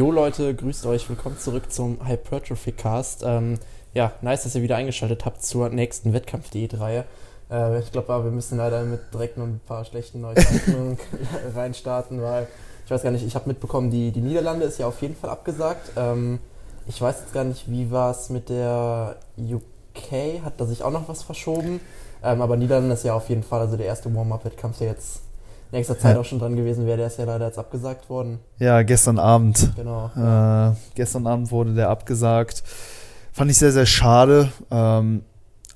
Jo Leute, grüßt euch, willkommen zurück zum Hypertrophy Cast. Ähm, ja, nice, dass ihr wieder eingeschaltet habt zur nächsten Wettkampf-Diät-Reihe. Äh, ich glaube, wir müssen leider mit direkt noch ein paar schlechten Neuigkeiten reinstarten, weil ich weiß gar nicht, ich habe mitbekommen, die, die Niederlande ist ja auf jeden Fall abgesagt. Ähm, ich weiß jetzt gar nicht, wie war es mit der UK, hat da sich auch noch was verschoben? Ähm, aber Niederlande ist ja auf jeden Fall, also der erste Warm-Up-Wettkampf, der jetzt nächster Zeit ja. auch schon dran gewesen wäre, der ist ja leider jetzt abgesagt worden. Ja, gestern Abend. Genau. Äh, gestern Abend wurde der abgesagt. Fand ich sehr, sehr schade. Ähm,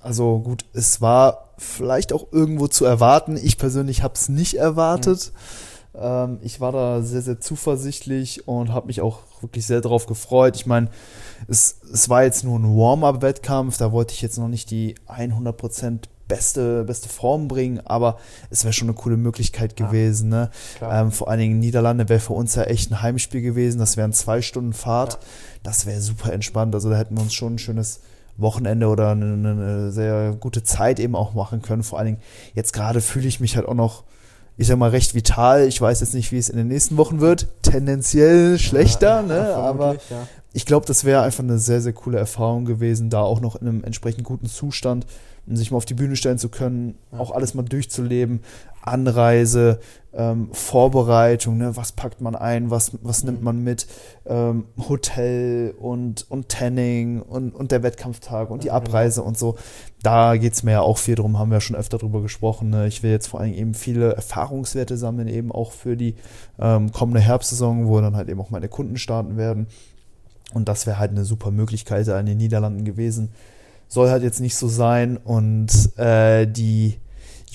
also gut, es war vielleicht auch irgendwo zu erwarten. Ich persönlich habe es nicht erwartet. Mhm. Ähm, ich war da sehr, sehr zuversichtlich und habe mich auch wirklich sehr darauf gefreut. Ich meine, es, es war jetzt nur ein Warm-up-Wettkampf, da wollte ich jetzt noch nicht die 100% beste, beste Form bringen, aber es wäre schon eine coole Möglichkeit gewesen. Ja, ne? Ähm, vor allen Dingen Niederlande wäre für uns ja echt ein Heimspiel gewesen. Das wären zwei Stunden Fahrt. Ja. Das wäre super entspannt. Also da hätten wir uns schon ein schönes Wochenende oder eine, eine, sehr gute Zeit eben auch machen können. Vor allen Dingen jetzt gerade fühle ich mich halt auch noch, ich sag mal, recht vital. Ich weiß jetzt nicht, wie es in den nächsten Wochen wird. Tendenziell schlechter, ja, ne? aber ich glaube, das wäre einfach eine sehr, sehr coole Erfahrung gewesen, da auch noch in einem entsprechend guten Zustand sich mal auf die Bühne stellen zu können, ja. auch alles mal durchzuleben, Anreise, ähm, Vorbereitung, ne? was packt man ein, was, was nimmt man mit, ähm, Hotel und, und Tanning und, und der Wettkampftag und die. Abreise und so. Da geht es mir ja auch viel drum, haben wir ja schon öfter drüber gesprochen. Ne? Ich will jetzt vor allem eben viele Erfahrungswerte sammeln, eben auch für die ähm, kommende Herbstsaison, wo dann halt eben auch meine Kunden starten werden. Und das wäre halt eine super Möglichkeit in den Niederlanden gewesen, soll halt jetzt nicht so sein. Und äh, die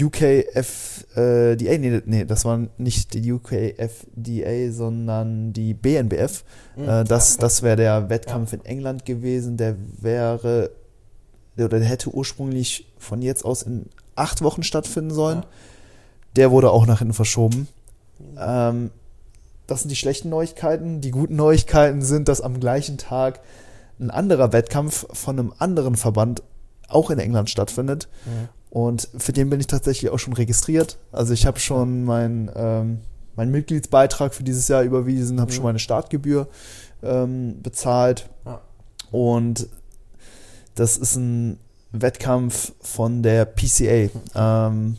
UKF, äh, die, nee, nee, das war nicht die UKFDA, sondern die BNBF. Mhm, äh, das das wäre der Wettkampf ja. in England gewesen. Der wäre, oder der hätte ursprünglich von jetzt aus in acht Wochen stattfinden sollen. Ja. Der wurde auch nach hinten verschoben. Ähm, das sind die schlechten Neuigkeiten. Die guten Neuigkeiten sind, dass am gleichen Tag ein anderer Wettkampf von einem anderen Verband auch in England stattfindet. Mhm. Und für den bin ich tatsächlich auch schon registriert. Also ich habe schon meinen ähm, mein Mitgliedsbeitrag für dieses Jahr überwiesen, habe mhm. schon meine Startgebühr ähm, bezahlt. Ja. Und das ist ein Wettkampf von der PCA. Ähm,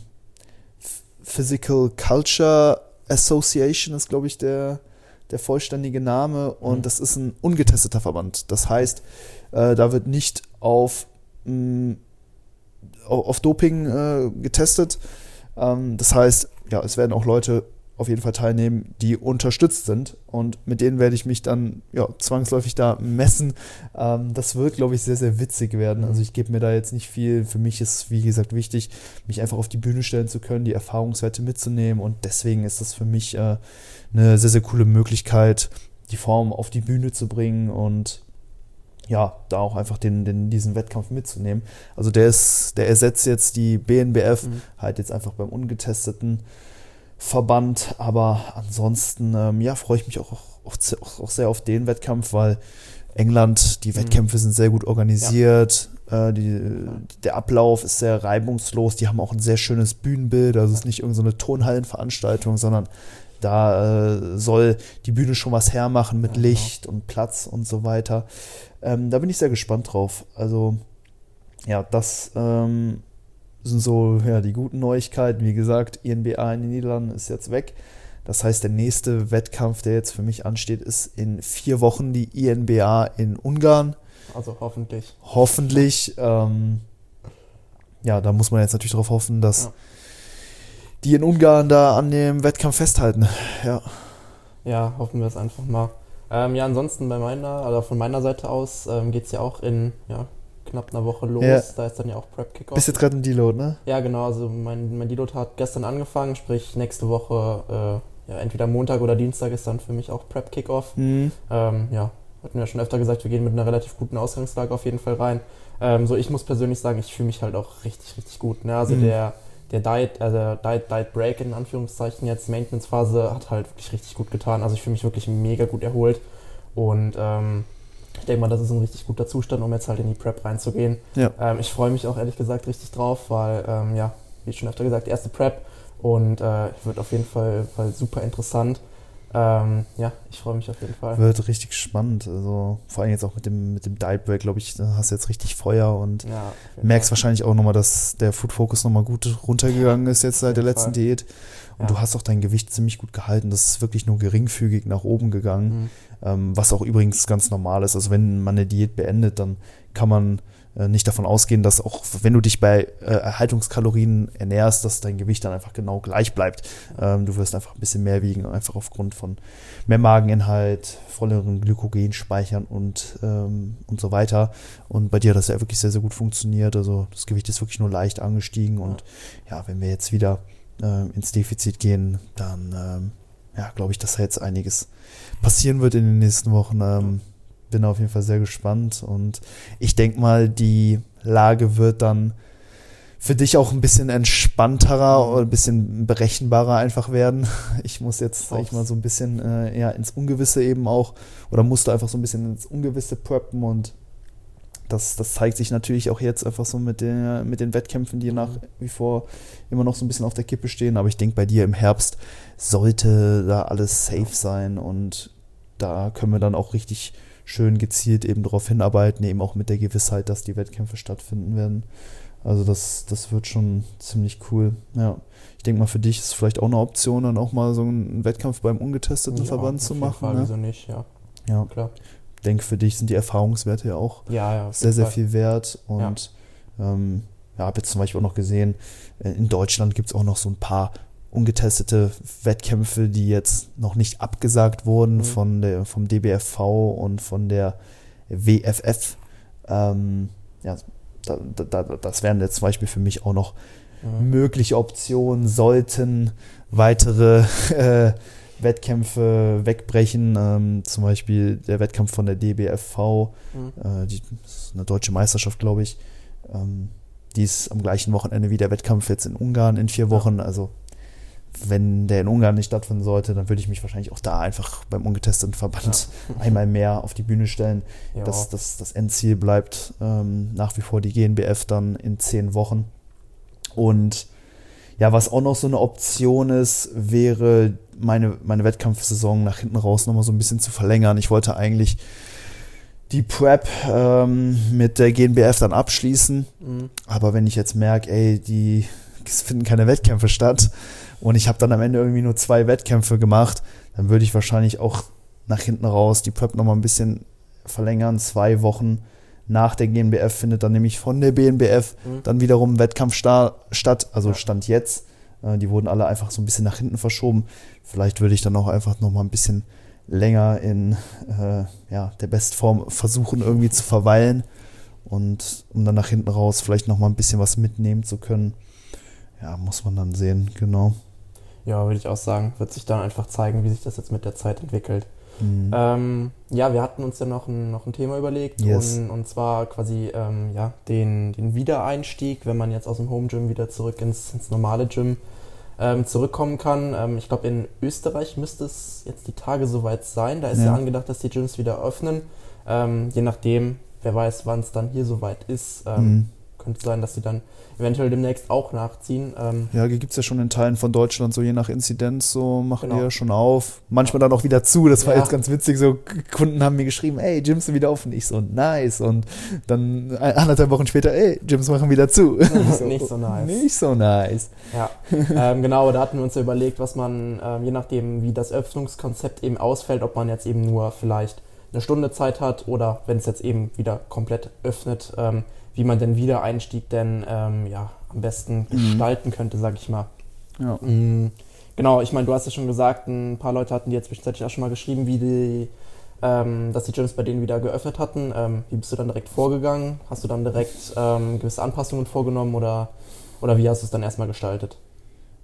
Physical Culture Association ist, glaube ich, der, der vollständige Name und mhm. das ist ein ungetesteter Verband. Das heißt, äh, da wird nicht auf, mh, mm, auf Doping äh, getestet. Ähm, das heißt, ja, es werden auch Leute auf jeden Fall teilnehmen, die unterstützt sind. Und mit denen werde ich mich dann ja, zwangsläufig da messen. Ähm, das wird, glaube ich, sehr, sehr witzig werden. Also ich gebe mir da jetzt nicht viel. Für mich ist, wie gesagt, wichtig, mich einfach auf die Bühne stellen zu können, die Erfahrungswerte mitzunehmen. Und deswegen ist das für mich äh, eine sehr, sehr coole Möglichkeit, die Form auf die Bühne zu bringen und ja, da auch einfach den, den, diesen Wettkampf mitzunehmen. Also der ist, der ersetzt jetzt die BNBF, mhm. halt jetzt einfach beim ungetesteten Verband. Aber ansonsten, ähm, ja, freue ich mich auch, auch, auch, sehr auf den Wettkampf, weil England, die mhm. Wettkämpfe sind sehr gut organisiert. Ja. Äh, die, der Ablauf ist sehr reibungslos. Die haben auch ein sehr schönes Bühnenbild. Also es ist nicht irgendeine so Turnhallenveranstaltung, sondern da äh, soll die Bühne schon was hermachen mit ja, genau. Licht genau. und Platz und so weiter. Ähm, da bin ich sehr gespannt drauf. Also, ja, das ähm, sind so ja, die guten Neuigkeiten. Wie gesagt, INBA in den Niederlanden ist jetzt weg. Das heißt, der nächste Wettkampf, der jetzt für mich ansteht, ist in vier Wochen die INBA in Ungarn. Also hoffentlich. Hoffentlich. Ähm, ja, da muss man jetzt natürlich darauf hoffen, dass ja. die in Ungarn da an dem Wettkampf festhalten. Ja. Ja, hoffen wir es einfach mal. Ähm, ja, ansonsten bei meiner, also von meiner Seite aus ähm, geht es ja auch in ja, knapp einer Woche los. Ja. Da ist dann ja auch Prep Kickoff. Bist jetzt gerade im Deload, ne? Ja, genau. Also mein, mein Deload hat gestern angefangen, sprich nächste Woche, äh, ja, entweder Montag oder Dienstag ist dann für mich auch Prep Kickoff. Mhm. Ähm, ja, hatten wir ja schon öfter gesagt, wir gehen mit einer relativ guten Ausgangslage auf jeden Fall rein. Ähm, so, ich muss persönlich sagen, ich fühle mich halt auch richtig, richtig gut. Ne? Also mhm. der, der Diet, also Diet, Diet Break in Anführungszeichen jetzt, Maintenance-Phase, hat halt wirklich richtig gut getan. Also ich fühle mich wirklich mega gut erholt. Und ähm, ich denke mal, das ist ein richtig guter Zustand, um jetzt halt in die Prep reinzugehen. Ja. Ähm, ich freue mich auch ehrlich gesagt richtig drauf, weil, ähm, ja, wie schon öfter gesagt, erste Prep und äh, wird auf jeden Fall, Fall super interessant. Ähm, ja, ich freue mich auf jeden Fall. Wird richtig spannend. Also vor allem jetzt auch mit dem, mit dem Diet Break, glaube ich, da hast du jetzt richtig Feuer und ja, merkst Fall. wahrscheinlich auch nochmal, dass der Food Focus nochmal gut runtergegangen ist jetzt seit der letzten Fall. Diät. Und ja. du hast auch dein Gewicht ziemlich gut gehalten. Das ist wirklich nur geringfügig nach oben gegangen. Mhm. Ähm, was auch übrigens ganz normal ist. Also wenn man eine Diät beendet, dann kann man nicht davon ausgehen, dass auch wenn du dich bei äh, Erhaltungskalorien ernährst, dass dein Gewicht dann einfach genau gleich bleibt. Ähm, du wirst einfach ein bisschen mehr wiegen, einfach aufgrund von mehr Mageninhalt, volleren Glykogenspeichern und, ähm, und so weiter. Und bei dir hat das ja wirklich sehr, sehr gut funktioniert. Also das Gewicht ist wirklich nur leicht angestiegen. Und ja, wenn wir jetzt wieder äh, ins Defizit gehen, dann ähm, ja, glaube ich, dass da jetzt einiges passieren wird in den nächsten Wochen. Ähm, bin auf jeden Fall sehr gespannt und ich denke mal, die Lage wird dann für dich auch ein bisschen entspannterer oder ein bisschen berechenbarer einfach werden. Ich muss jetzt, sag ich mal, so ein bisschen äh, ja, ins Ungewisse eben auch oder musste einfach so ein bisschen ins Ungewisse preppen und das, das zeigt sich natürlich auch jetzt einfach so mit, den, mit den Wettkämpfen, die nach wie vor immer noch so ein bisschen auf der Kippe stehen. Aber ich denke, bei dir im Herbst sollte da alles safe sein und da können wir dann auch richtig schön gezielt eben darauf hinarbeiten, eben auch mit der Gewissheit, dass die Wettkämpfe stattfinden werden. Also das, das wird schon ziemlich cool. Ja. Ich denke mal, für dich ist es vielleicht auch eine Option, dann auch mal so einen Wettkampf beim ungetesteten ja, Verband zu machen. Fall, ne? Wieso nicht, ja. Ja, klar. Ich denke, für dich sind die Erfahrungswerte ja auch ja, ja, sehr, sehr Fall. viel wert. Und ja. ähm, ja, habe jetzt zum Beispiel auch noch gesehen, äh, in Deutschland gibt es auch noch so ein paar ungetestete Wettkämpfe, die jetzt noch nicht abgesagt wurden mhm. von der, vom DBFV und von der WFF. Ähm, ja, da, da, das wären jetzt zum Beispiel für mich auch noch mhm. mögliche Optionen, sollten weitere äh, Wettkämpfe wegbrechen. Ähm, zum Beispiel der Wettkampf von der DBFV, mhm. äh, die, das ist eine deutsche Meisterschaft, glaube ich. Ähm, die ist am gleichen Wochenende wie der Wettkampf jetzt in Ungarn in vier Wochen. Also wenn der in Ungarn nicht stattfinden sollte, dann würde ich mich wahrscheinlich auch da einfach beim ungetesteten Verband ja. einmal mehr auf die Bühne stellen. Ja. Das, das, das Endziel bleibt ähm, nach wie vor die GNBF dann in zehn Wochen. Und ja, was auch noch so eine Option ist, wäre meine, meine Wettkampfsaison nach hinten raus nochmal so ein bisschen zu verlängern. Ich wollte eigentlich die Prep ähm, mit der GNBF dann abschließen. Mhm. Aber wenn ich jetzt merke, ey, die es finden keine Wettkämpfe statt, und ich habe dann am Ende irgendwie nur zwei Wettkämpfe gemacht, dann würde ich wahrscheinlich auch nach hinten raus die Prep nochmal ein bisschen verlängern. Zwei Wochen nach der GNBF findet dann nämlich von der BNBF mhm. dann wiederum ein Wettkampf statt, also. Stand jetzt. Äh, die wurden alle einfach so ein bisschen nach hinten verschoben. Vielleicht würde ich dann auch einfach nochmal ein bisschen länger in äh, ja, der Bestform versuchen irgendwie zu verweilen und um dann nach hinten raus vielleicht nochmal ein bisschen was mitnehmen zu können. Ja, muss man dann sehen, genau. Ja, würde ich auch sagen. Wird sich dann einfach zeigen, wie sich das jetzt mit der Zeit entwickelt. Mhm. Ähm, ja, wir hatten uns ja noch ein, noch ein Thema überlegt yes. und, und zwar quasi ähm, ja, den, den Wiedereinstieg, wenn man jetzt aus dem Home Gym wieder zurück ins, ins normale Gym ähm, zurückkommen kann. Ähm, ich glaube, in Österreich müsste es jetzt die Tage soweit sein. Da ist ja, ja angedacht, dass die Gyms wieder öffnen. Ähm, je nachdem, wer weiß, wann es dann hier soweit ist. Mhm. Könnte sein, dass sie dann eventuell demnächst auch nachziehen. Ähm ja, die gibt es ja schon in Teilen von Deutschland, so je nach Inzidenz, so machen genau. die ja schon auf. Manchmal dann auch wieder zu, das war ja. jetzt ganz witzig, so Kunden haben mir geschrieben, ey, Gyms sind wieder offen. Ich so, nice. Und dann anderthalb Wochen später, ey, Gyms machen wieder zu. so, nicht so nice. Nicht so nice. Ja, ähm, genau, da hatten wir uns ja überlegt, was man, ähm, je nachdem, wie das Öffnungskonzept eben ausfällt, ob man jetzt eben nur vielleicht eine Stunde Zeit hat oder wenn es jetzt eben wieder komplett öffnet, ähm, wie man den Wiedereinstieg denn ähm, ja, am besten mhm. gestalten könnte, sag ich mal. Ja. Mhm. Genau, ich meine, du hast ja schon gesagt, ein paar Leute hatten dir jetzt zwischenzeitlich auch schon mal geschrieben, wie die, ähm, dass die Gyms bei denen wieder geöffnet hatten. Ähm, wie bist du dann direkt vorgegangen? Hast du dann direkt ähm, gewisse Anpassungen vorgenommen oder, oder wie hast du es dann erstmal gestaltet?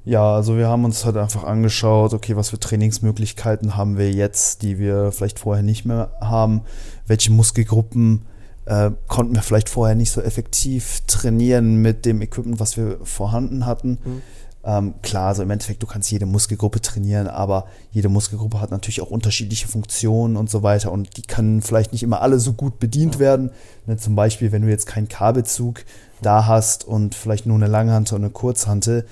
Ja, also wir haben uns halt einfach angeschaut, okay, was für Trainingsmöglichkeiten haben wir jetzt, die wir vielleicht vorher nicht mehr haben, welche Muskelgruppen äh, konnten wir vielleicht vorher nicht so effektiv trainieren mit dem Equipment, was wir vorhanden hatten. Mhm. Ähm, klar, also im Endeffekt, du kannst jede Muskelgruppe trainieren, aber jede Muskelgruppe hat natürlich auch unterschiedliche Funktionen und so weiter und die können vielleicht nicht immer alle so gut bedient ja. werden. Ne, zum Beispiel, wenn du jetzt keinen Kabelzug da hast und vielleicht nur eine Langhante und eine Kurzhante,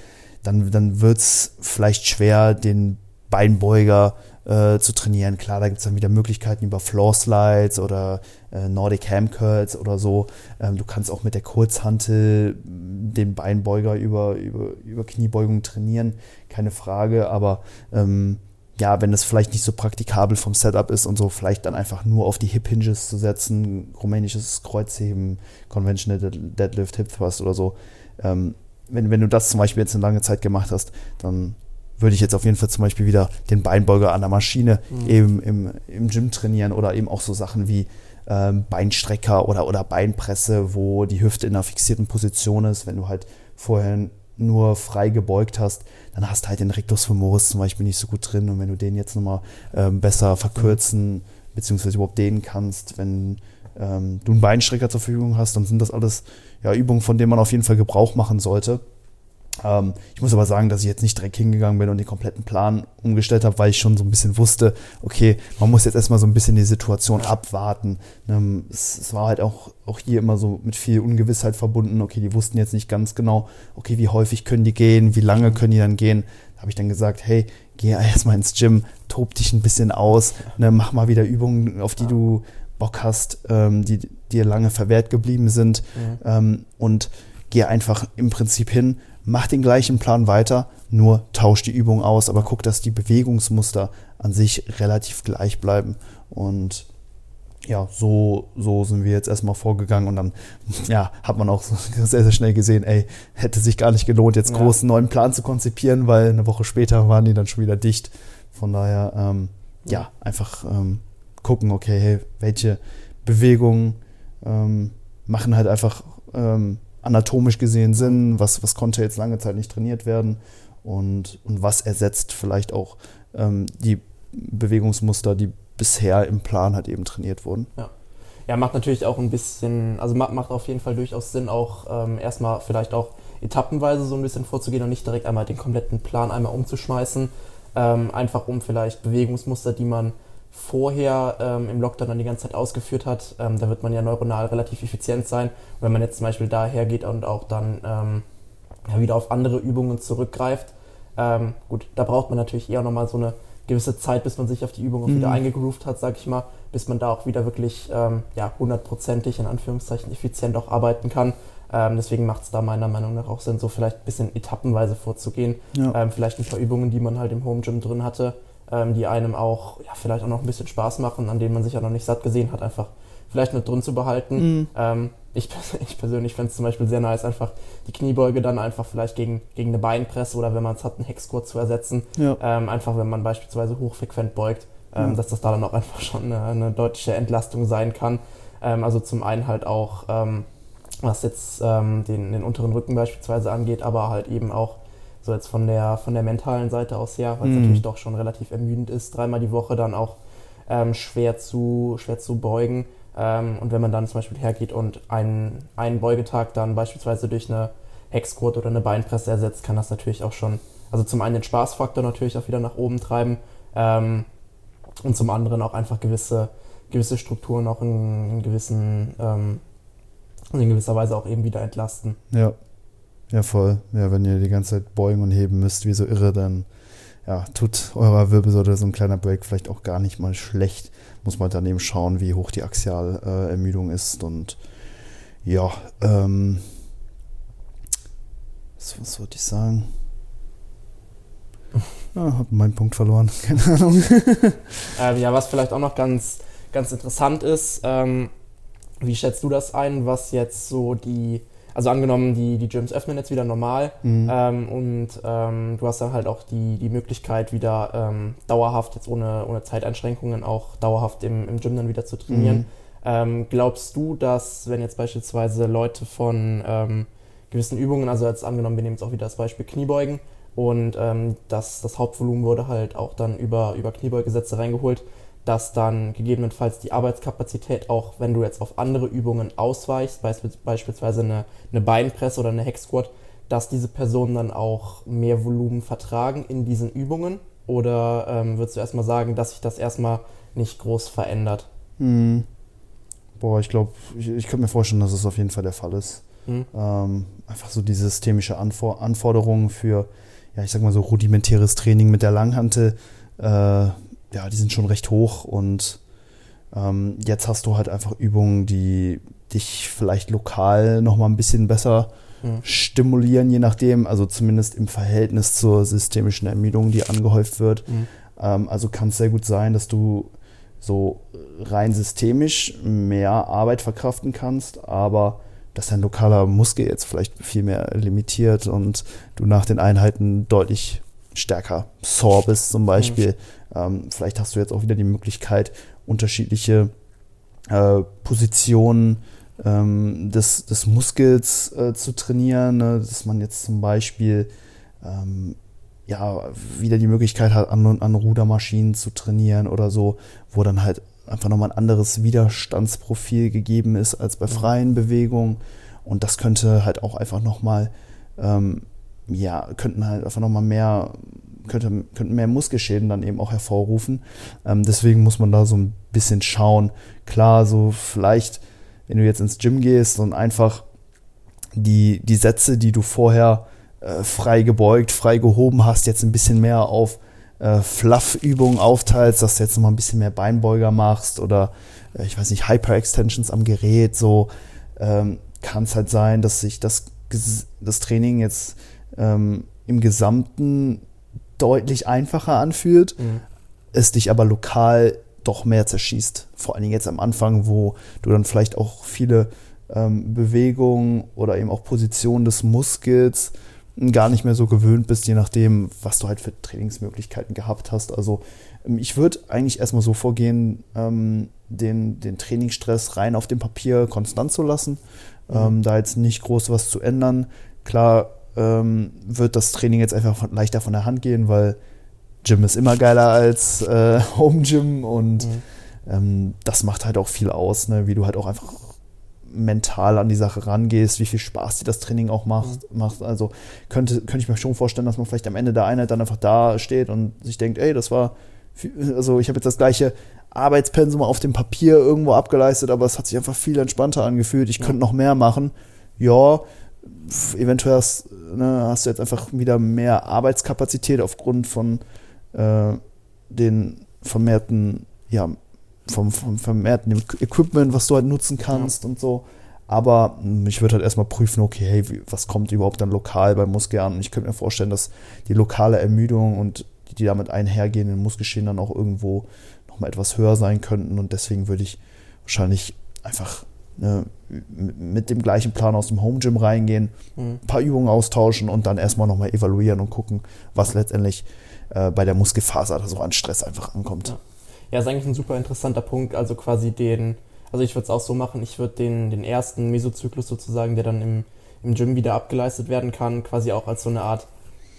dann, dann wird es vielleicht schwer, den Beinbeuger äh, zu trainieren. Klar, da gibt es dann wieder Möglichkeiten über Floor Slides oder äh, Nordic Ham Curls oder so. Ähm, du kannst auch mit der Kurzhantel den Beinbeuger über, über, über Kniebeugung trainieren, keine Frage, aber ähm, ja, wenn es vielleicht nicht so praktikabel vom Setup ist und so, vielleicht dann einfach nur auf die Hip Hinges zu setzen, rumänisches Kreuzheben, Conventional Deadlift, Hip Thrust oder so. Ähm, wenn, wenn du das zum Beispiel jetzt eine lange Zeit gemacht hast, dann würde ich jetzt auf jeden Fall zum Beispiel wieder den Beinbeuger an der Maschine mhm. eben im, im Gym trainieren oder eben auch so Sachen wie ähm, Beinstrecker oder, oder Beinpresse, wo die Hüfte in einer fixierten Position ist. Wenn du halt vorher nur frei gebeugt hast, dann hast du halt den Rectus femoris zum Beispiel nicht so gut drin. Und wenn du den jetzt nochmal ähm, besser verkürzen, beziehungsweise überhaupt dehnen kannst, wenn ähm, du einen Beinstrecker zur Verfügung hast, dann sind das alles ja, Übungen, von denen man auf jeden Fall Gebrauch machen sollte. Ähm, ich muss aber sagen, dass ich jetzt nicht direkt hingegangen bin und den kompletten Plan umgestellt habe, weil ich schon so ein bisschen wusste, okay, man muss jetzt erstmal so ein bisschen die Situation abwarten. Ähm, es, war halt auch, auch hier immer so mit viel Ungewissheit verbunden. Okay, die wussten jetzt nicht ganz genau, okay, wie häufig können die gehen, wie lange können die dann gehen. Da habe ich dann gesagt, hey, geh erstmal ins Gym, tob dich ein bisschen aus, ne, mach mal wieder Übungen, auf die du Bock hast, ähm, die dir lange verwehrt geblieben sind mhm. und geh einfach im Prinzip hin mach den gleichen Plan weiter, nur tausch die Übung aus, aber guck, dass die Bewegungsmuster an sich relativ gleich bleiben. Und ja, so, so sind wir jetzt erstmal vorgegangen und dann, ja, hat man auch sehr, sehr schnell gesehen, ey, hätte sich gar nicht gelohnt, jetzt ja. großen neuen Plan zu konzipieren, weil eine Woche später waren die dann schon wieder dicht. Von daher, ähm, ja, einfach ähm, gucken, okay, hey, welche Bewegungen ähm, machen halt einfach ähm, anatomisch gesehen Sinn, was, was konnte jetzt lange Zeit nicht trainiert werden und, und was ersetzt vielleicht auch ähm, die Bewegungsmuster, die bisher im Plan halt eben trainiert wurden. Ja. Ja, macht natürlich auch ein bisschen, also macht, auf jeden Fall durchaus Sinn, auch ähm, erstmal vielleicht auch etappenweise so ein bisschen vorzugehen und nicht direkt einmal den kompletten Plan einmal umzuschmeißen. Ähm, einfach um vielleicht Bewegungsmuster, die man vorher ähm, im Lockdown dann die ganze Zeit ausgeführt hat, ähm, da wird man ja neuronal relativ effizient sein. Und wenn man jetzt zum Beispiel daher geht und auch dann ähm, ja, wieder auf andere Übungen zurückgreift, ähm, gut, da braucht man natürlich eher nochmal so eine gewisse Zeit, bis man sich auf die Übung auch mhm. wieder eingegroovt hat, sag ich mal, bis man da auch wieder wirklich ähm, ja, hundertprozentig in Anführungszeichen effizient auch arbeiten kann. Ähm, deswegen macht es da meiner Meinung nach auch Sinn, so vielleicht ein bisschen etappenweise vorzugehen. Ja. vielleicht ein paar Übungen, die man halt im Home Gym drin hatte, die einem auch ja, vielleicht auch noch ein bisschen Spaß machen, an denen man sich ja noch nicht satt gesehen hat, einfach vielleicht mit drin zu behalten. Mhm. Ähm, ich, ich, persönlich fände es zum Beispiel sehr nice, einfach die Kniebeuge dann einfach vielleicht gegen, gegen eine Beinpresse oder wenn man es hat, einen Hexsquat zu ersetzen. Ja. Ähm, einfach wenn man beispielsweise hochfrequent beugt, ähm, ja. dass das da dann auch einfach schon eine, eine deutliche Entlastung sein kann. Ähm, also zum einen halt auch, ähm, was jetzt ähm, den, den unteren Rücken beispielsweise angeht, aber halt eben auch so jetzt von der, von der mentalen Seite aus her, weil es mhm. natürlich doch schon relativ ermüdend ist, dreimal die Woche dann auch ähm, schwer, zu, schwer zu beugen. Ähm, und wenn man dann zum Beispiel hergeht und einen, einen Beugetag dann beispielsweise durch eine Hexquote oder eine Beinpresse ersetzt, kann das natürlich auch schon, also zum einen den Spaßfaktor natürlich auch wieder nach oben treiben ähm, und zum anderen auch einfach gewisse, gewisse Strukturen auch in, in gewissen, ähm, in gewisser Weise auch eben wieder entlasten. Ja, ja, voll. Ja, wenn ihr die ganze Zeit beugen und heben müsst, wie so irre, dann ja, tut eurer Wirbelsäule so ein kleiner Break vielleicht auch gar nicht mal schlecht. Muss man dann eben schauen, wie hoch die Axialermüdung äh, ist. Und ja, ähm, was, was wollte ich sagen? Ja, hab meinen Punkt verloren. Keine Ahnung. äh, ja, was vielleicht auch noch ganz, ganz interessant ist, ähm, wie schätzt du das ein, was jetzt so die also angenommen, die, die Gyms öffnen jetzt wieder normal mhm. ähm, und ähm, du hast dann halt auch die, die Möglichkeit, wieder ähm, dauerhaft, jetzt ohne, ohne Zeiteinschränkungen, auch dauerhaft im, im Gym dann wieder zu trainieren. Mhm. Ähm, glaubst du, dass wenn jetzt beispielsweise Leute von ähm, gewissen Übungen, also jetzt angenommen, wir nehmen jetzt auch wieder das Beispiel Kniebeugen und ähm, das, das Hauptvolumen wurde halt auch dann über, über Kniebeugesätze reingeholt, dass dann gegebenenfalls die Arbeitskapazität auch, wenn du jetzt auf andere Übungen ausweichst, beispielsweise eine, eine Beinpresse oder eine Hexquat, dass diese Personen dann auch mehr Volumen vertragen in diesen Übungen? Oder ähm, würdest du erstmal sagen, dass sich das erstmal nicht groß verändert? Hm. Boah, ich glaube, ich, ich könnte mir vorstellen, dass es auf jeden Fall der Fall ist. Hm. Ähm, einfach so die systemische Anfor Anforderungen für, ja, ich sag mal so rudimentäres Training mit der Langhantel. Äh, ja, die sind schon recht hoch und ähm, jetzt hast du halt einfach Übungen, die dich vielleicht lokal nochmal ein bisschen besser mhm. stimulieren, je nachdem, also zumindest im Verhältnis zur systemischen Ermüdung, die angehäuft wird. Mhm. Ähm, also kann es sehr gut sein, dass du so rein systemisch mehr Arbeit verkraften kannst, aber dass dein lokaler Muskel jetzt vielleicht viel mehr limitiert und du nach den Einheiten deutlich stärker sore bist zum Beispiel. Mhm. Ähm, vielleicht hast du jetzt auch wieder die Möglichkeit, unterschiedliche äh, Positionen ähm, des, des Muskels äh, zu trainieren, ne? dass man jetzt zum Beispiel ähm, ja wieder die Möglichkeit hat, an, an Rudermaschinen zu trainieren oder so, wo dann halt einfach nochmal ein anderes Widerstandsprofil gegeben ist als bei freien Bewegungen. Und das könnte halt auch einfach nochmal, ähm, ja, könnten halt einfach nochmal mehr, könnte, könnten mehr Muskelschäden dann eben auch hervorrufen. Ähm, deswegen muss man da so ein bisschen schauen. Klar, so vielleicht, wenn du jetzt ins Gym gehst und einfach die, die Sätze, die du vorher äh, frei gebeugt, frei gehoben hast, jetzt ein bisschen mehr auf äh, Fluff-Übungen aufteilst, dass du jetzt nochmal ein bisschen mehr Beinbeuger machst oder äh, ich weiß nicht, Hyper-Extensions am Gerät, so ähm, kann es halt sein, dass sich das, das Training jetzt ähm, im Gesamten deutlich einfacher anfühlt, mhm. es dich aber lokal doch mehr zerschießt. Vor allen Dingen jetzt am Anfang, wo du dann vielleicht auch viele ähm, Bewegungen oder eben auch Positionen des Muskels gar nicht mehr so gewöhnt bist, je nachdem, was du halt für Trainingsmöglichkeiten gehabt hast. Also ähm, ich würde eigentlich erstmal so vorgehen, ähm, den, den Trainingsstress rein auf dem Papier konstant zu lassen, mhm. ähm, da jetzt nicht groß was zu ändern. Klar ähm, wird das Training jetzt einfach von, leichter von der Hand gehen, weil Gym ist immer geiler als äh, Home Gym und mhm. ähm, das macht halt auch viel aus, ne? wie du halt auch einfach mental an die Sache rangehst, wie viel Spaß dir das Training auch macht. Mhm. macht. Also könnte, könnte ich mir schon vorstellen, dass man vielleicht am Ende der Einheit dann einfach da steht und sich denkt, ey, das war, also ich habe jetzt das gleiche Arbeitspensum auf dem Papier irgendwo abgeleistet, aber es hat sich einfach viel entspannter angefühlt. Ich ja. könnte noch mehr machen. Ja, eventuell hast, ne, hast, du jetzt einfach wieder mehr Arbeitskapazität aufgrund von äh, den vermehrten ja, vom, vom vermehrten Equipment, was du halt nutzen kannst ja. und so. Aber hm, ich würde halt erstmal prüfen, okay, hey, was kommt überhaupt dann lokal beim Muskel an? Und ich könnte mir vorstellen, dass die lokale Ermüdung und die, die damit einhergehenden Muskelschäden dann auch irgendwo nochmal etwas höher sein könnten. Und deswegen würde ich wahrscheinlich einfach mit dem gleichen Plan aus dem Home Gym reingehen, mhm. ein paar Übungen austauschen und dann erstmal nochmal evaluieren und gucken, was letztendlich äh, bei der Muskelfaser so an Stress einfach ankommt. Ja. Ja, ist eigentlich ein super interessanter Punkt. Also quasi den, also ich würde es auch so machen, ich würde den, den ersten Mesozyklus sozusagen, der dann im, im Gym wieder abgeleistet werden kann, quasi auch als so eine Art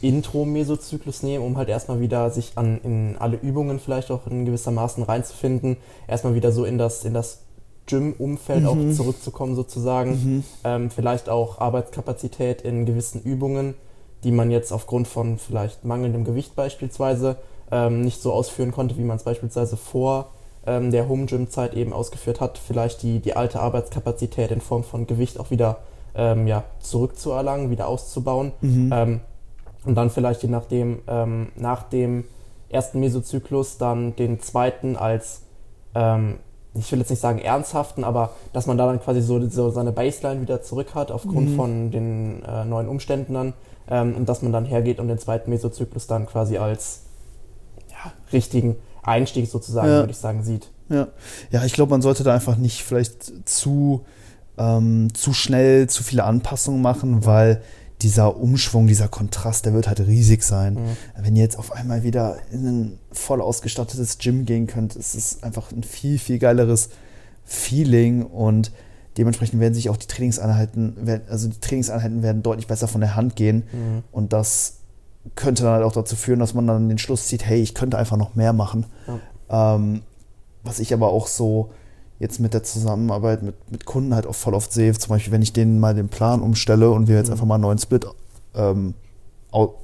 Intro-Mesozyklus nehmen, um halt erstmal wieder sich an in alle Übungen vielleicht auch in gewissermaßen reinzufinden, erstmal wieder so in das, in das Gym-Umfeld mhm. auch zurückzukommen sozusagen. Mhm. Ähm, vielleicht auch Arbeitskapazität in gewissen Übungen, die man jetzt aufgrund von vielleicht mangelndem Gewicht beispielsweise ähm, nicht so ausführen konnte, wie man es beispielsweise vor ähm, der Home Gym Zeit eben ausgeführt hat, vielleicht die, die alte Arbeitskapazität in Form von Gewicht auch wieder ähm, ja, zurückzuerlangen, wieder auszubauen. Mhm. Ähm, und dann vielleicht je nachdem, ähm, nach dem ersten Mesozyklus dann den zweiten als, ich will jetzt nicht sagen ernsthaften, aber dass man da dann quasi so, so seine Baseline wieder zurück hat aufgrund mhm. von den äh, neuen Umständen dann und dass man dann hergeht und den zweiten Mesozyklus dann quasi als richtigen Einstieg sozusagen, ja. würde ich sagen, sieht. Ja, ja ich glaube, man sollte da einfach nicht vielleicht zu, ähm, zu schnell zu viele Anpassungen machen, weil dieser Umschwung, dieser Kontrast, der wird halt riesig sein. Mhm. Wenn ihr jetzt auf einmal wieder in ein voll ausgestattetes Gym gehen könnt, ist es einfach ein viel, viel geileres Feeling und dementsprechend werden sich auch die Trainingseinheiten, also die Trainingseinheiten werden deutlich besser von der Hand gehen mhm. und das könnte dann halt auch dazu führen, dass man dann den Schluss zieht, hey, ich könnte einfach noch mehr machen. Ja. Ähm, was ich aber auch so jetzt mit der Zusammenarbeit mit, mit Kunden halt auch voll oft sehe, zum Beispiel, wenn ich denen mal den Plan umstelle und wir jetzt mhm. einfach mal einen neuen Split ähm,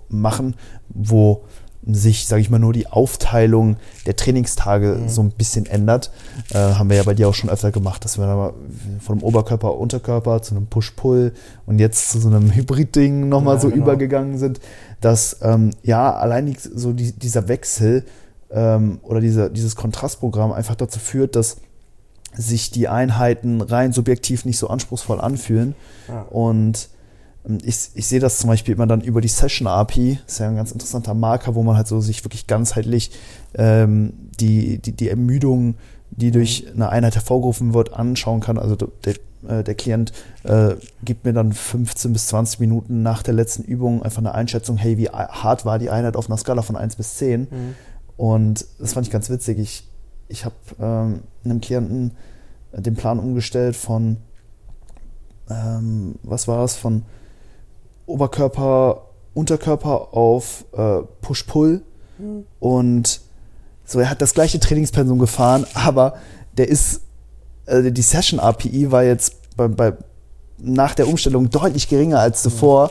machen, wo sich, sage ich mal, nur die Aufteilung der Trainingstage mhm. so ein bisschen ändert. Äh, haben wir ja bei dir auch schon öfter gemacht, dass wir dann mal von einem Oberkörper, Unterkörper zu einem Push-Pull und jetzt zu so einem Hybrid-Ding nochmal ja, so genau. übergegangen sind, dass ähm, ja, allein so die, dieser Wechsel ähm, oder diese, dieses Kontrastprogramm einfach dazu führt, dass sich die Einheiten rein subjektiv nicht so anspruchsvoll anfühlen. Ja. Und ähm, ich, ich sehe das zum Beispiel immer dann über die Session API, das ist ja ein ganz interessanter Marker, wo man halt so sich wirklich ganzheitlich ähm, die, die, die Ermüdung, die durch mhm. eine Einheit hervorgerufen wird, anschauen kann. Also der, äh, der Klient äh, gibt mir dann 15 bis 20 Minuten nach der letzten Übung einfach eine Einschätzung, hey, wie hart war die Einheit auf einer Skala von 1 bis 10. Mhm. Und das fand ich ganz witzig. Ich, ich habe ähm, einem Klienten den Plan umgestellt von, ähm, was war es, von Oberkörper, Unterkörper auf äh, Push-Pull. Mhm. Und so, er hat das gleiche Trainingspensum gefahren, aber der ist, äh, die Session API war jetzt bei, bei, nach der Umstellung deutlich geringer als zuvor.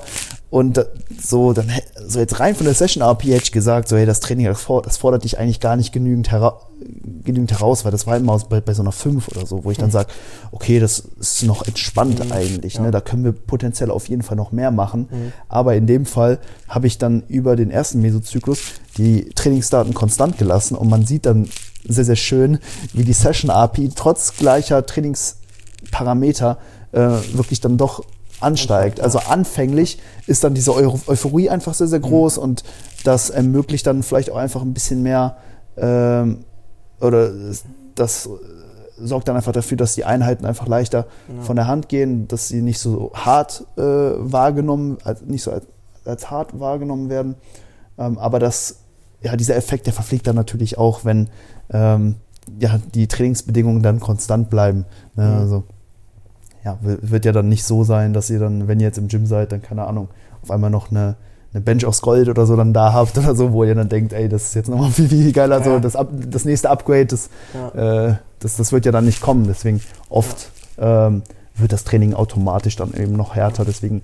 Und so, dann, so jetzt rein von der Session API hätte ich gesagt, so, hey, das Training, das fordert, das fordert dich eigentlich gar nicht genügend, hera genügend heraus, weil das war immer bei, bei so einer 5 oder so, wo ich dann mhm. sage, okay, das ist noch entspannt mhm. eigentlich, ne? ja. ne? da können wir potenziell auf jeden Fall noch mehr machen. Mhm. Aber in dem Fall habe ich dann über den ersten Mesozyklus die Trainingsdaten konstant gelassen und man sieht dann sehr, sehr schön, wie die Session API trotz gleicher Trainingsparameter äh, wirklich dann doch ansteigt. Also anfänglich ist dann diese Euphorie einfach sehr, sehr mhm. groß mhm. und das ermöglicht dann vielleicht auch einfach ein bisschen mehr ähm, oder das sorgt dann einfach dafür, dass die Einheiten einfach leichter ja. von der Hand gehen, dass sie nicht so hart äh, wahrgenommen, also nicht so als, als hart wahrgenommen werden. Ähm, aber das, ja, dieser Effekt, der verfliegt dann natürlich auch, wenn ähm, ja, die Trainingsbedingungen dann konstant bleiben. Ne? Mhm. Also ja, wird ja dann nicht so sein, dass ihr dann, wenn ihr jetzt im Gym seid, dann keine Ahnung, auf einmal noch eine, eine Bench aus Gold oder so dann da habt oder so, wo ihr dann denkt, ey, das ist jetzt nochmal viel, viel geiler, ja. so das, das nächste Upgrade, das, ja. äh, das, das wird ja dann nicht kommen. Deswegen oft ja. ähm, wird das Training automatisch dann eben noch härter. Deswegen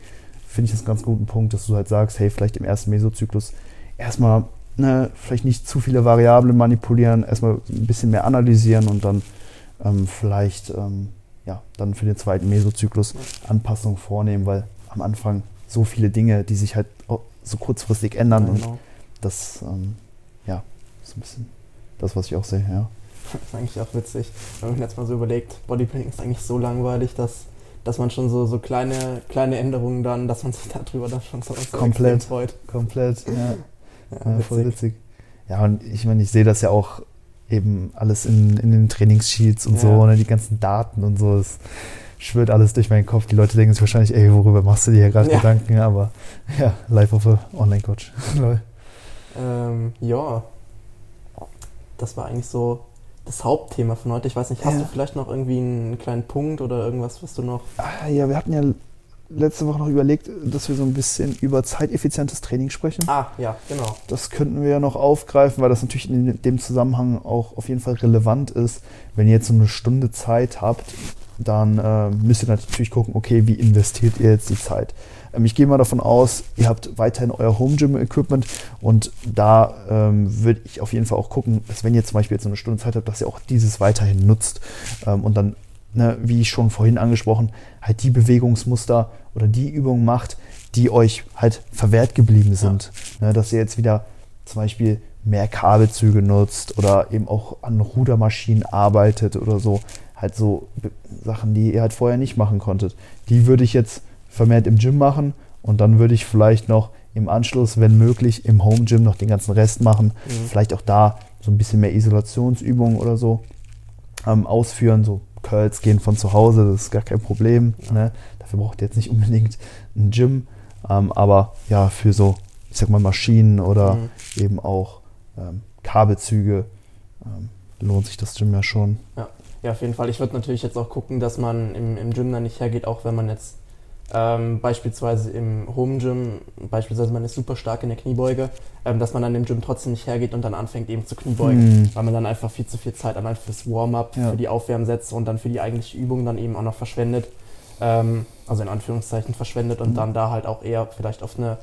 finde ich das einen ganz guten Punkt, dass du halt sagst, hey, vielleicht im ersten Mesozyklus erstmal ne, vielleicht nicht zu viele Variablen manipulieren, erstmal ein bisschen mehr analysieren und dann ähm, vielleicht ähm, ja, dann für den zweiten Mesozyklus Anpassungen vornehmen, weil am Anfang so viele Dinge, die sich halt so kurzfristig ändern ja, genau. und das, ähm, ja, ist ein bisschen das, was ich auch sehe, ja. Das ist eigentlich auch witzig, wenn man jetzt mal so überlegt, Bodybuilding ist eigentlich so langweilig, dass, dass man schon so, so kleine, kleine Änderungen dann, dass man sich darüber dann schon so, komplett freut. Komplett, ja. ja, ja voll witzig. Ja, und ich meine, ich sehe das ja auch eben alles in, in den Trainingssheets und ja. so, ne, die ganzen Daten und so. Es schwirrt alles durch meinen Kopf. Die Leute denken sich wahrscheinlich, ey, worüber machst du dir hier gerade ja. Gedanken? Aber ja, live of a Online-Coach. ähm, ja, das war eigentlich so das Hauptthema von heute. Ich weiß nicht, hast ja. du vielleicht noch irgendwie einen kleinen Punkt oder irgendwas, was du noch. Ah, ja, wir hatten ja letzte Woche noch überlegt, dass wir so ein bisschen über zeiteffizientes Training sprechen. Ah, ja, genau. Das könnten wir ja noch aufgreifen, weil das natürlich in dem Zusammenhang auch auf jeden Fall relevant ist. Wenn ihr jetzt so eine Stunde Zeit habt, dann äh, müsst ihr natürlich gucken, okay, wie investiert ihr jetzt die Zeit? Ähm, ich gehe mal davon aus, ihr habt weiterhin euer Home Gym Equipment und da ähm, würde ich auf jeden Fall auch gucken, dass wenn ihr zum Beispiel jetzt so eine Stunde Zeit habt, dass ihr auch dieses weiterhin nutzt ähm, und dann ne, wie ich schon vorhin angesprochen, halt die Bewegungsmuster oder die Übungen macht, die euch halt verwehrt geblieben sind. Ja. Ne, dass ihr jetzt wieder zum Beispiel mehr Kabelzüge nutzt oder eben auch an Rudermaschinen arbeitet oder so. Halt so Sachen, die ihr halt vorher nicht machen konntet. Die würde ich jetzt vermehrt im Gym machen und dann würde ich vielleicht noch im Anschluss, wenn möglich, im Home Gym noch den ganzen Rest machen. Mhm. Vielleicht auch da so ein bisschen mehr Isolationsübungen oder so ähm, ausführen, so Curls gehen von zu Hause, das ist gar kein Problem. Ja. Ne? Dafür braucht ihr jetzt nicht unbedingt ein Gym. Ähm, aber ja, für so, ich sag mal, Maschinen oder mhm. eben auch ähm, Kabelzüge ähm, lohnt sich das Gym ja schon. Ja, ja auf jeden Fall. Ich würde natürlich jetzt auch gucken, dass man im, im Gym dann nicht hergeht, auch wenn man jetzt ähm, beispielsweise im Home Gym, beispielsweise man ist super stark in der Kniebeuge, ähm, dass man dann im Gym trotzdem nicht hergeht und dann anfängt eben zu Kniebeugen, mhm. weil man dann einfach viel zu viel Zeit allein fürs Warm-up, ja. für die Aufwärmsätze und dann für die eigentliche Übung dann eben auch noch verschwendet. Ähm, also in Anführungszeichen verschwendet und mhm. dann da halt auch eher vielleicht auf eine,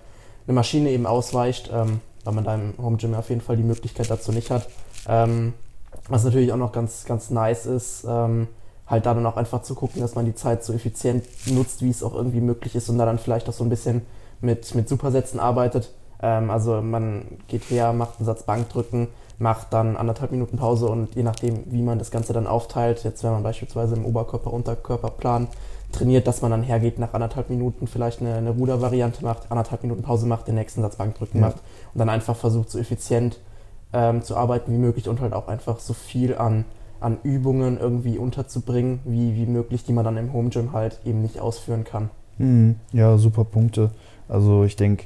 eine Maschine eben ausweicht, ähm, weil man da im Home Gym auf jeden Fall die Möglichkeit dazu nicht hat. Ähm, was natürlich auch noch ganz, ganz nice ist, ähm, halt da dann auch einfach zu gucken, dass man die Zeit so effizient nutzt, wie es auch irgendwie möglich ist und da dann vielleicht auch so ein bisschen mit, mit Supersätzen arbeitet. Ähm, also man geht her, macht einen Satz Bankdrücken, macht dann anderthalb Minuten Pause und je nachdem, wie man das Ganze dann aufteilt, jetzt wenn man beispielsweise im Oberkörper-Unterkörperplan trainiert, dass man dann hergeht nach anderthalb Minuten vielleicht eine, eine Rudervariante macht, anderthalb Minuten Pause macht, den nächsten Satz Bankdrücken ja. macht und dann einfach versucht, so effizient ähm, zu arbeiten wie möglich und halt auch einfach so viel an, an Übungen irgendwie unterzubringen, wie, wie möglich, die man dann im Home Gym halt eben nicht ausführen kann. Mhm. Ja, super Punkte. Also ich denke,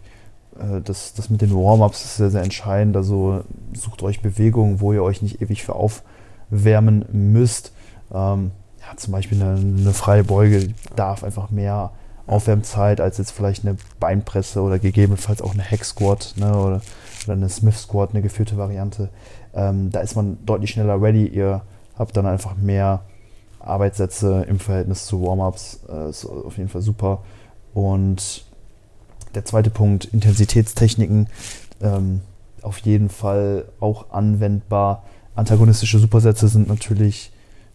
äh, das, das mit den Warm-ups ist sehr, sehr entscheidend. Also sucht euch Bewegungen, wo ihr euch nicht ewig für aufwärmen müsst. Ähm, ja, zum Beispiel eine, eine freie Beuge darf einfach mehr Aufwärmzeit als jetzt vielleicht eine Beinpresse oder gegebenenfalls auch eine Hack Squat ne, oder, oder eine Smith Squat, eine geführte Variante. Ähm, da ist man deutlich schneller ready. Ihr habt dann einfach mehr Arbeitssätze im Verhältnis zu Warm-ups. Äh, ist auf jeden Fall super. Und der zweite Punkt, Intensitätstechniken, ähm, auf jeden Fall auch anwendbar. Antagonistische Supersätze sind natürlich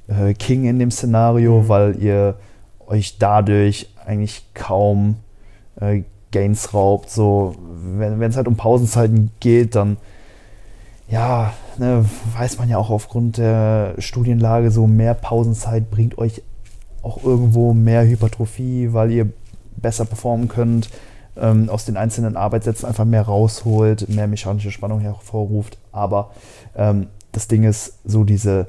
äh, King in dem Szenario, mhm. weil ihr euch dadurch eigentlich kaum äh, Gains raubt. So, wenn es halt um Pausenzeiten geht, dann ja, ne, weiß man ja auch aufgrund der Studienlage, so mehr Pausenzeit bringt euch auch irgendwo mehr Hypertrophie, weil ihr besser performen könnt, ähm, aus den einzelnen Arbeitssätzen einfach mehr rausholt, mehr mechanische Spannung hervorruft. Aber ähm, das Ding ist, so diese,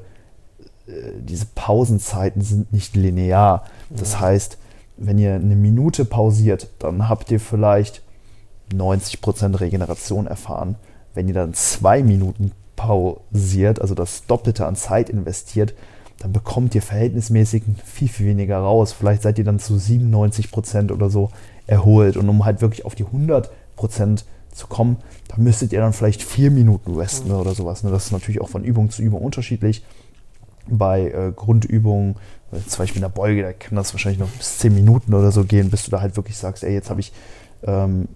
äh, diese Pausenzeiten sind nicht linear. Das heißt, wenn ihr eine Minute pausiert, dann habt ihr vielleicht 90% Regeneration erfahren. Wenn ihr dann zwei Minuten pausiert, also das Doppelte an Zeit investiert, dann bekommt ihr verhältnismäßig viel, viel weniger raus. Vielleicht seid ihr dann zu 97% oder so erholt. Und um halt wirklich auf die 100% zu kommen, da müsstet ihr dann vielleicht vier Minuten resten oder sowas. Ne? Das ist natürlich auch von Übung zu Übung unterschiedlich. Bei äh, Grundübungen, äh, zum Beispiel in der Beuge, da kann das wahrscheinlich noch bis zehn Minuten oder so gehen, bis du da halt wirklich sagst, ey, jetzt habe ich ähm,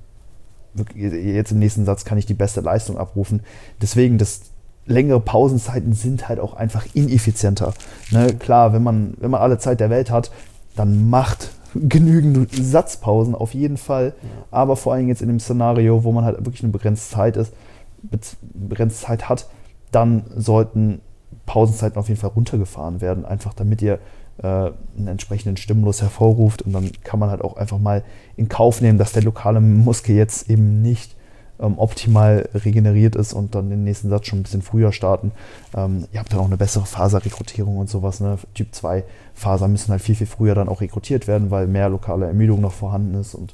jetzt im nächsten Satz kann ich die beste Leistung abrufen. Deswegen, das längere Pausenzeiten sind halt auch einfach ineffizienter. Ne? Klar, wenn man, wenn man alle Zeit der Welt hat, dann macht genügend Satzpausen auf jeden Fall. Aber vor allem jetzt in dem Szenario, wo man halt wirklich eine begrenzte Zeit ist, begrenzte Zeit hat, dann sollten Pausenzeiten auf jeden Fall runtergefahren werden, einfach damit ihr äh, einen entsprechenden Stimulus hervorruft und dann kann man halt auch einfach mal in Kauf nehmen, dass der lokale Muskel jetzt eben nicht ähm, optimal regeneriert ist und dann den nächsten Satz schon ein bisschen früher starten. Ähm, ihr habt dann auch eine bessere Faserrekrutierung und sowas. Ne? Typ 2 Faser müssen halt viel, viel früher dann auch rekrutiert werden, weil mehr lokale Ermüdung noch vorhanden ist und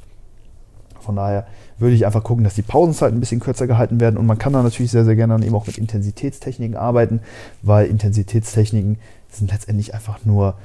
von daher würde ich einfach gucken, dass die Pausenzeiten ein bisschen kürzer gehalten werden und man kann da natürlich sehr, sehr gerne dann eben auch mit Intensitätstechniken arbeiten, weil Intensitätstechniken sind letztendlich einfach nur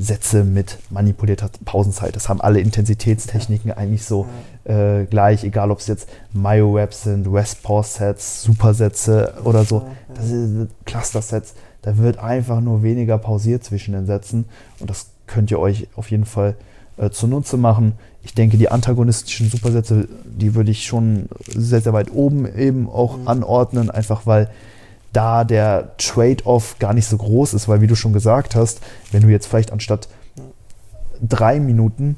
Sätze mit manipulierter Pausenzeit. Das haben alle Intensitätstechniken eigentlich so äh, gleich, egal ob es jetzt Myo-Webs sind, West-Pause-Sets, Supersätze oder so. Das sind Cluster-Sets. Da wird einfach nur weniger pausiert zwischen den Sätzen und das könnt ihr euch auf jeden Fall äh, zunutze machen. Ich denke, die antagonistischen Supersätze, die würde ich schon sehr, sehr weit oben eben auch mhm. anordnen, einfach weil da der Trade-off gar nicht so groß ist, weil wie du schon gesagt hast, wenn du jetzt vielleicht anstatt drei Minuten,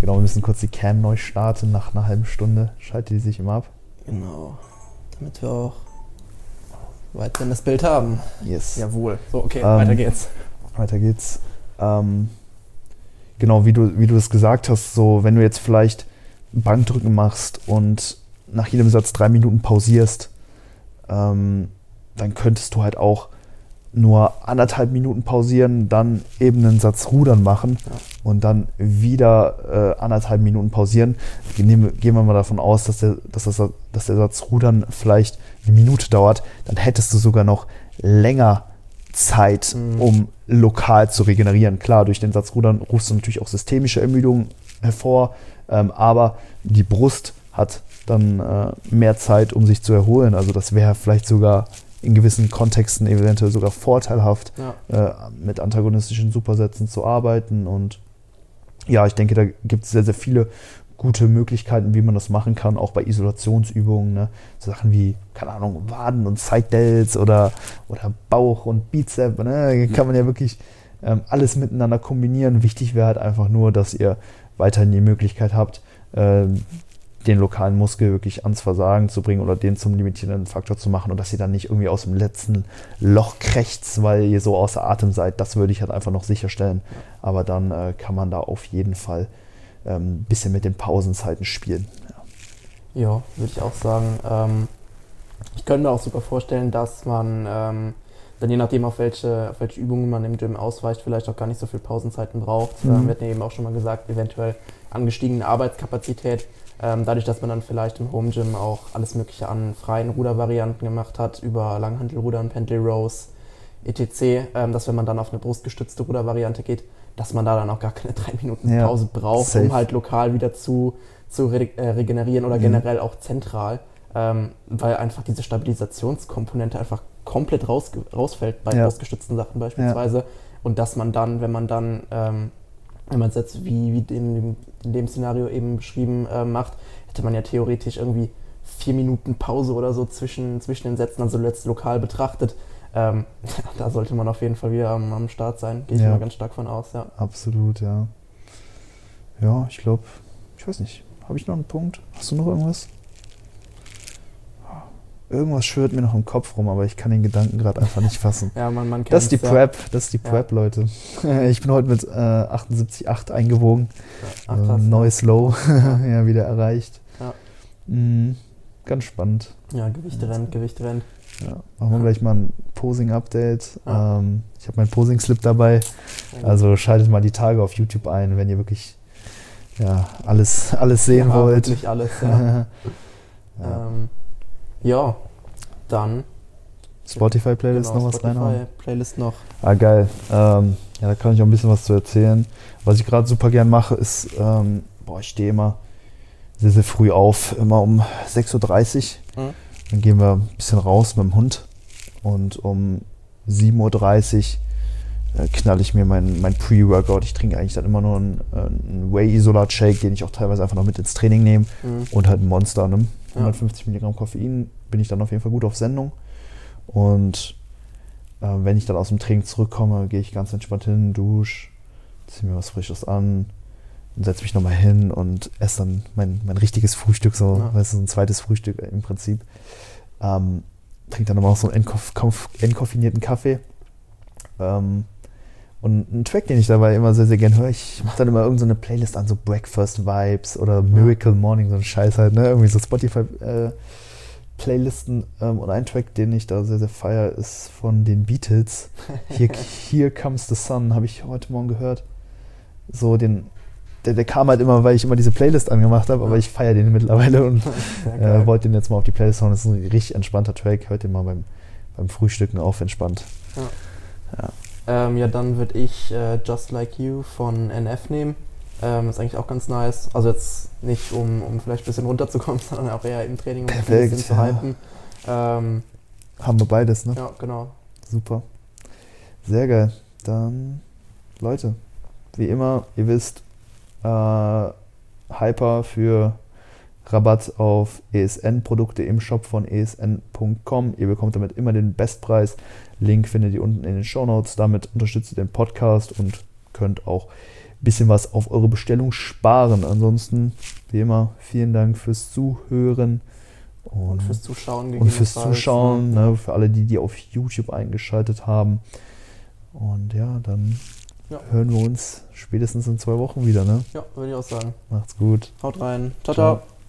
genau, wir müssen kurz die Cam neu starten, nach einer halben Stunde schaltet die sich immer ab. Genau, damit wir auch weiterhin das Bild haben. Yes. Jawohl. So, okay, ähm, weiter geht's. Weiter geht's. Ähm, genau, wie du, wie du es gesagt hast, so, wenn du jetzt vielleicht Bankdrücken machst und nach jedem Satz drei Minuten pausierst, ähm, dann könntest du halt auch nur anderthalb Minuten pausieren, dann eben einen Satz Rudern machen ja. und dann wieder äh, anderthalb Minuten pausieren. Gehen, gehen wir mal davon aus, dass der, dass, das, dass der Satz Rudern vielleicht eine Minute dauert, dann hättest du sogar noch länger Zeit, mhm. um lokal zu regenerieren. Klar, durch den Satz Rudern rufst du natürlich auch systemische Ermüdung hervor, ähm, aber die Brust hat dann äh, mehr Zeit, um sich zu erholen. Also das wäre vielleicht sogar in gewissen Kontexten eventuell sogar vorteilhaft, ja. äh, mit antagonistischen Supersätzen zu arbeiten. Und ja, ich denke, da gibt es sehr, sehr viele gute Möglichkeiten, wie man das machen kann, auch bei Isolationsübungen. Ne? So Sachen wie, keine Ahnung, Waden und Side Delts oder, oder Bauch und Bizep. Ne? Kann man ja wirklich ähm, alles miteinander kombinieren. Wichtig wäre halt einfach nur, dass ihr weiterhin die Möglichkeit habt, ähm, den lokalen Muskel wirklich ans Versagen zu bringen oder den zum limitierenden Faktor zu machen und dass ihr dann nicht irgendwie aus dem letzten Loch krächzt, weil ihr so außer Atem seid. Das würde ich halt einfach noch sicherstellen. Aber dann äh, kann man da auf jeden Fall ein ähm, bisschen mit den Pausenzeiten spielen. Ja, ja würde ich auch sagen. Ähm, ich könnte mir auch sogar vorstellen, dass man ähm, dann je nachdem, auf welche, auf welche Übungen man im Gym ausweicht, vielleicht auch gar nicht so viel Pausenzeiten braucht. Mhm. Ähm, wir hatten eben auch schon mal gesagt, eventuell angestiegene Arbeitskapazität. Ähm, dadurch, dass man dann vielleicht im Home Gym auch alles Mögliche an freien Rudervarianten gemacht hat, über Langhantelrudern, Pendlay Rows, etc., ähm, dass wenn man dann auf eine brustgestützte Rudervariante geht, dass man da dann auch gar keine drei Minuten Pause ja, braucht, safe. um halt lokal wieder zu, zu re äh, regenerieren oder mhm. generell auch zentral, ähm, weil einfach diese Stabilisationskomponente einfach komplett raus, rausfällt bei ja. brustgestützten Sachen beispielsweise. Ja. Und dass man dann, wenn man dann ähm, wenn man es jetzt wie, wie in, in, dem Szenario eben beschrieben äh, macht, hätte man ja theoretisch irgendwie vier Minuten Pause oder so zwischen, zwischen den Sätzen, also letzt lokal betrachtet. Ähm, da sollte man auf jeden Fall wieder am, am Start sein. Gehe ich ja. mal ganz stark von aus, ja. Absolut, ja. Ja, ich glaube, ich weiß nicht, habe ich noch einen Punkt? Hast du noch irgendwas? Irgendwas schwirrt mir noch im Kopf rum, aber ich kann den Gedanken gerade einfach nicht fassen. ja, man, man Das ist die Prep, das ist die Prep, ja. Leute. Ich bin heute mit äh, 78,8 eingewogen. Ja, ach, krass, äh, neues Low ja. wieder erreicht. Ja. Mhm, ganz spannend. Ja, Gewicht rennt, Gewicht rennt. Ja, machen wir gleich mal ein Posing-Update. Ähm, ich habe meinen Posing-Slip dabei. Also schaltet mal die Tage auf YouTube ein, wenn ihr wirklich ja, alles, alles sehen wollt. Wirklich alles, ja. ähm, ja, dann. Spotify-Playlist genau, noch was reinhauen? Spotify-Playlist noch. Ah, geil. Ähm, ja, da kann ich auch ein bisschen was zu erzählen. Was ich gerade super gern mache, ist, ähm, boah, ich stehe immer sehr, sehr früh auf, immer um 6.30 Uhr. Mhm. Dann gehen wir ein bisschen raus mit dem Hund. Und um 7.30 Uhr äh, knall ich mir mein, mein Pre-Workout. Ich trinke eigentlich dann immer nur einen, äh, einen Whey-Isolat-Shake, den ich auch teilweise einfach noch mit ins Training nehme. Mhm. Und halt ein Monster, ne? 150 ja. Milligramm Koffein, bin ich dann auf jeden Fall gut auf Sendung. Und äh, wenn ich dann aus dem Training zurückkomme, gehe ich ganz entspannt hin, dusche, ziehe mir was Frisches an und setze mich nochmal hin und esse dann mein, mein richtiges Frühstück, so, ja. weißt du, ein zweites Frühstück im Prinzip. Ähm, trinke dann nochmal so einen entkoffinierten Kaffee. Ähm, und ein Track, den ich dabei immer sehr, sehr gern höre, ich mache dann immer irgendeine so Playlist an, so Breakfast Vibes oder Miracle Morning, so ein Scheiß halt, ne? Irgendwie so Spotify-Playlisten. Äh, ähm, und ein Track, den ich da sehr, sehr feiere, ist von den Beatles. Here, Here Comes the Sun, habe ich heute Morgen gehört. So den, der, der, kam halt immer, weil ich immer diese Playlist angemacht habe, aber ich feiere den mittlerweile und äh, wollte den jetzt mal auf die Playlist hauen. Das ist ein richtig entspannter Track. Hört den mal beim, beim Frühstücken auf entspannt. Ja. ja. Ähm, ja, dann würde ich äh, Just Like You von NF nehmen. Ähm, ist eigentlich auch ganz nice. Also jetzt nicht, um, um vielleicht ein bisschen runterzukommen, sondern auch eher im Training um Perfekt, ein bisschen zu hypen. Ähm, Haben wir beides, ne? Ja, genau. Super. Sehr geil. Dann, Leute, wie immer, ihr wisst, äh, Hyper für Rabatt auf ESN-Produkte im Shop von esn.com. Ihr bekommt damit immer den Bestpreis. Link findet ihr unten in den Show Notes. Damit unterstützt ihr den Podcast und könnt auch ein bisschen was auf eure Bestellung sparen. Ansonsten, wie immer, vielen Dank fürs Zuhören. Und, und fürs Zuschauen. Und fürs Zuschauen, ne? ne, für alle, die, die auf YouTube eingeschaltet haben. Und ja, dann ja. hören wir uns spätestens in zwei Wochen wieder. Ne? Ja, würde ich auch sagen. Macht's gut. Haut rein. ciao. ciao. ciao.